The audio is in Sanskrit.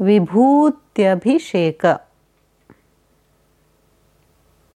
विभूत्यभिषेक।